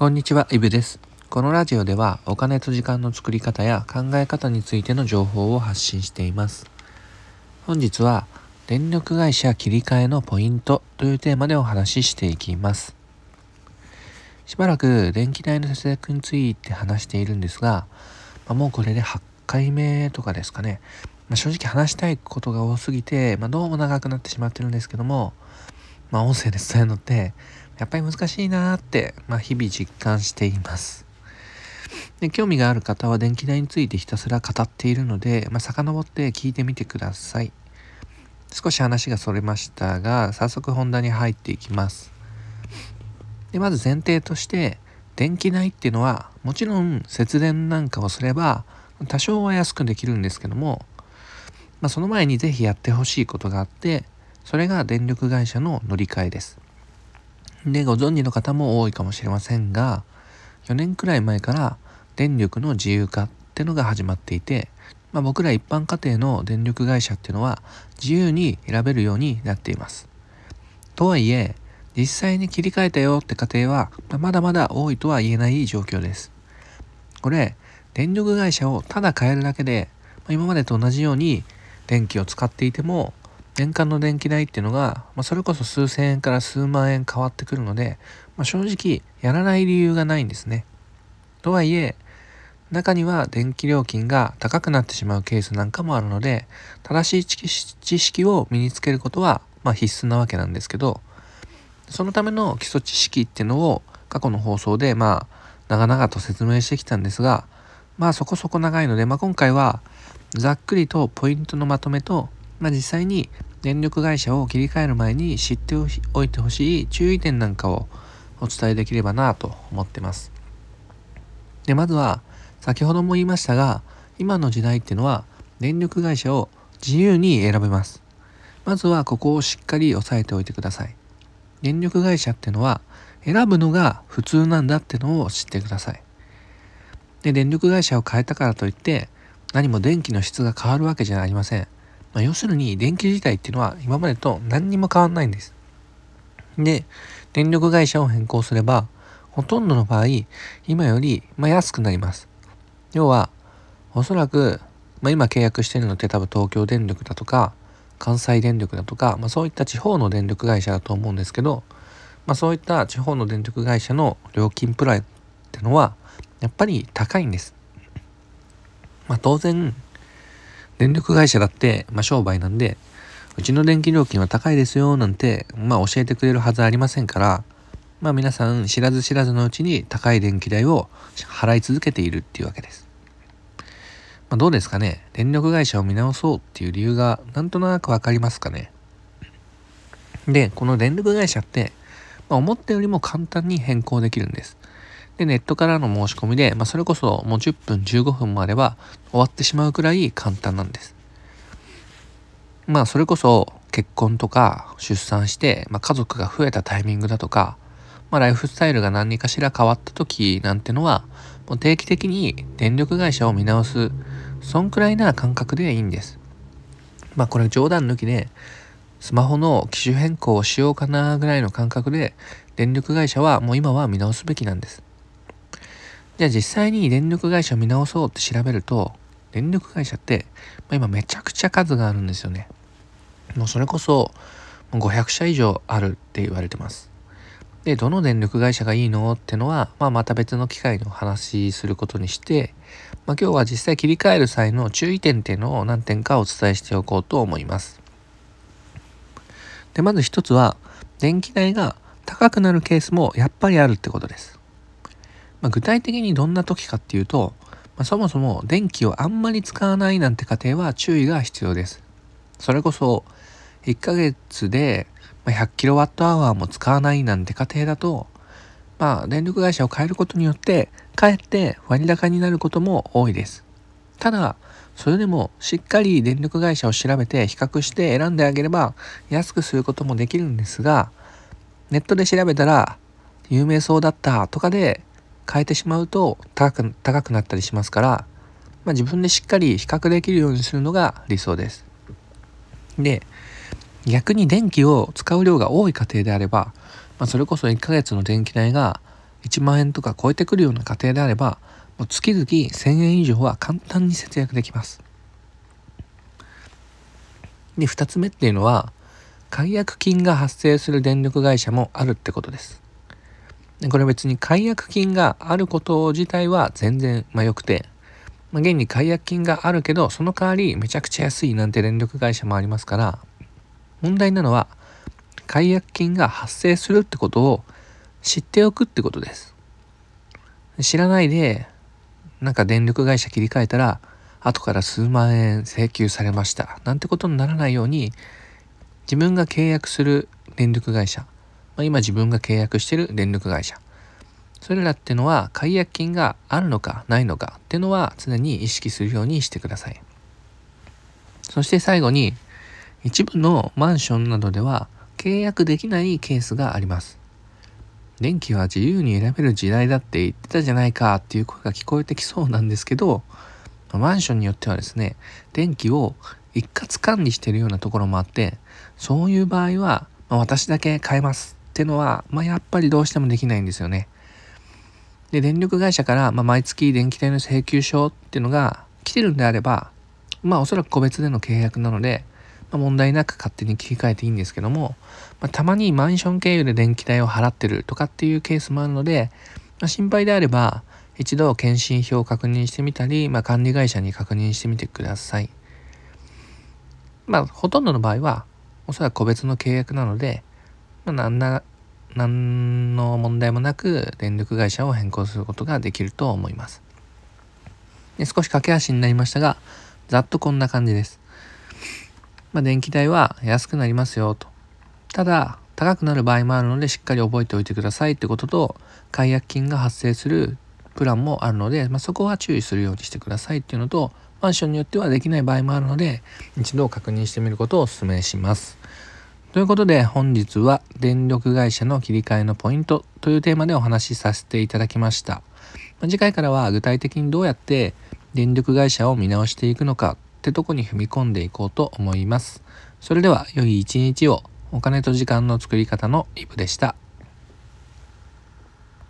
こんにちは、イブです。このラジオではお金と時間の作り方や考え方についての情報を発信しています。本日は電力会社切り替えのポイントというテーマでお話ししていきます。しばらく電気代の節約について話しているんですが、まあ、もうこれで8回目とかですかね。まあ、正直話したいことが多すぎて、まあ、どうも長くなってしまってるんですけども、まあ、音声で伝えるのってやっぱり難しいなーって、まあ、日々実感しています。で興味がある方は電気代についてひたすら語っているので、まあ、遡って聞いてみてください。少し話がそれましたが、早速本題に入っていきます。でまず前提として、電気代っていうのは、もちろん節電なんかをすれば、多少は安くできるんですけども、まあ、その前にぜひやってほしいことがあって、それが電力会社の乗り換えです。で、ご存知の方も多いかもしれませんが、4年くらい前から電力の自由化ってのが始まっていて、まあ、僕ら一般家庭の電力会社っていうのは自由に選べるようになっています。とはいえ、実際に切り替えたよって家庭は、ま、だまだ多いとは言えない状況です。これ、電力会社をただ変えるだけで、まあ、今までと同じように電気を使っていても年間の電気代っていうのが、まあ、それこそ数千円から数万円変わってくるので、まあ、正直やらない理由がないんですね。とはいえ、中には電気料金が高くなってしまうケースなんかもあるので、正しい知識を身につけることは、まあ、必須なわけなんですけど、そのための基礎知識っていうのを過去の放送で、まあ、長々と説明してきたんですが、まあそこそこ長いので、まあ今回はざっくりとポイントのまとめと、まあ実際に電力会社を切り替える前に知っておいてほしい注意点なんかをお伝えできればなと思ってます。で、まずは先ほども言いましたが、今の時代っていうのは電力会社を自由に選べます。まずはここをしっかり押さえておいてください。電力会社っていうのは選ぶのが普通なんだってのを知ってください。で、電力会社を変えたからといって何も電気の質が変わるわけじゃありません。まあ、要するに電気自体っていうのは今までと何にも変わんないんです。で、電力会社を変更すれば、ほとんどの場合、今より、ま安くなります。要は、おそらく、まあ、今契約してるのって多分東京電力だとか、関西電力だとか、まあ、そういった地方の電力会社だと思うんですけど、まあ、そういった地方の電力会社の料金プランってのは、やっぱり高いんです。まあ、当然、電力会社だって、まあ、商売なんで、うちの電気料金は高いですよなんて、まあ、教えてくれるはずありませんから、まあ、皆さん知らず知らずのうちに高い電気代を払い続けているっていうわけです。まあ、どうですかね？電力会社を見直そうっていう理由がなんとなくわかりますかね？で、この電力会社って、まあ、思ったよりも簡単に変更できるんです。で、ネットからの申し込みで、まあ、それこそもう10分、15分もあれば終わってしまうくらい簡単なんです。まあ、それこそ結婚とか出産して、まあ、家族が増えたタイミングだとか、まあ、ライフスタイルが何かしら変わった時なんてのは、もう定期的に電力会社を見直す、そんくらいな感覚でいいんです。まあ、これ冗談抜きで、スマホの機種変更をしようかなぐらいの感覚で、電力会社はもう今は見直すべきなんです。じゃあ実際に電力会社を見直そうって調べると、電力会社って、まあ、今めちゃくちゃ数があるんですよね。もうそれこそ500社以上あるって言われてます。で、どの電力会社がいいのってのは、まあ、また別の機会の話することにして、まあ、今日は実際切り替える際の注意点っていうのを何点かお伝えしておこうと思います。で、まず一つは、電気代が高くなるケースもやっぱりあるってことです。まあ、具体的にどんな時かっていうと、まあ、そもそも電気をあんまり使わないなんて家庭は注意が必要です。それこそ1ヶ月で 100kWh も使わないなんて家庭だと、まあ、電力会社を変えることによって、かえって割高になることも多いです。ただ、それでもしっかり電力会社を調べて比較して選んであげれば安くすることもできるんですが、ネットで調べたら有名そうだったとかで変えてしまうと高く高くなったりしますから、まあ、自分でしっかり比較できるようにするのが理想です。で逆に電気を使う量が多い家庭であれば、まあ、それこそ1ヶ月の電気代が1万円とか超えてくるような家庭であればもう月々1000円以上は簡単に節約できますで2つ目っていうのは解約金が発生する電力会社もあるってことですこれ別に解約金があること自体は全然まあ良くて、まあ、現に解約金があるけどその代わりめちゃくちゃ安いなんて電力会社もありますから問題なのは解約金が発生するってことを知っておくってことです。知らないでなんか電力会社切り替えたら後から数万円請求されました。なんてことにならないように自分が契約する電力会社、まあ、今自分が契約してる電力会社。それらってのは解約金があるのかないのかっていうのは常に意識するようにしてください。そして最後に一部のマンションなどでは契約できないケースがあります。電気は自由に選べる時代だって言ってたじゃないかっていう声が聞こえてきそうなんですけどマンションによってはですね電気を一括管理してるようなところもあってそういう場合は、私だけ買えます。ってのは、まあ、やっぱりどうしてもできないんですよね。で電力会社から、まあ、毎月電気代の請求書っていうのが来てるんであればまあおそらく個別での契約なので、まあ、問題なく勝手に切り替えていいんですけども、まあ、たまにマンション経由で電気代を払ってるとかっていうケースもあるので、まあ、心配であれば一度検診票を確認してみたり、まあ、管理会社に確認してみてください。まあ、ほとんどの場合は、おそらく個別の契約なので、まあ、何ら、何の問題もなく電力会社を変更することができると思います。で少し駆け足になりましたが、ざっとこんな感じです。まあ、電気代は安くなりますよと。ただ、高くなる場合もあるのでしっかり覚えておいてくださいってことと、解約金が発生するプランもあるので、まあ、そこは注意するようにしてくださいっていうのとマンションによってはできない場合もあるので一度確認してみることをお勧めします。ということで本日は電力会社の切り替えのポイントというテーマでお話しさせていただきました。次回からは具体的にどうやって電力会社を見直していくのかってとこに踏み込んでいこうと思います。それでは良い一日をお金と時間の作り方のイブでした。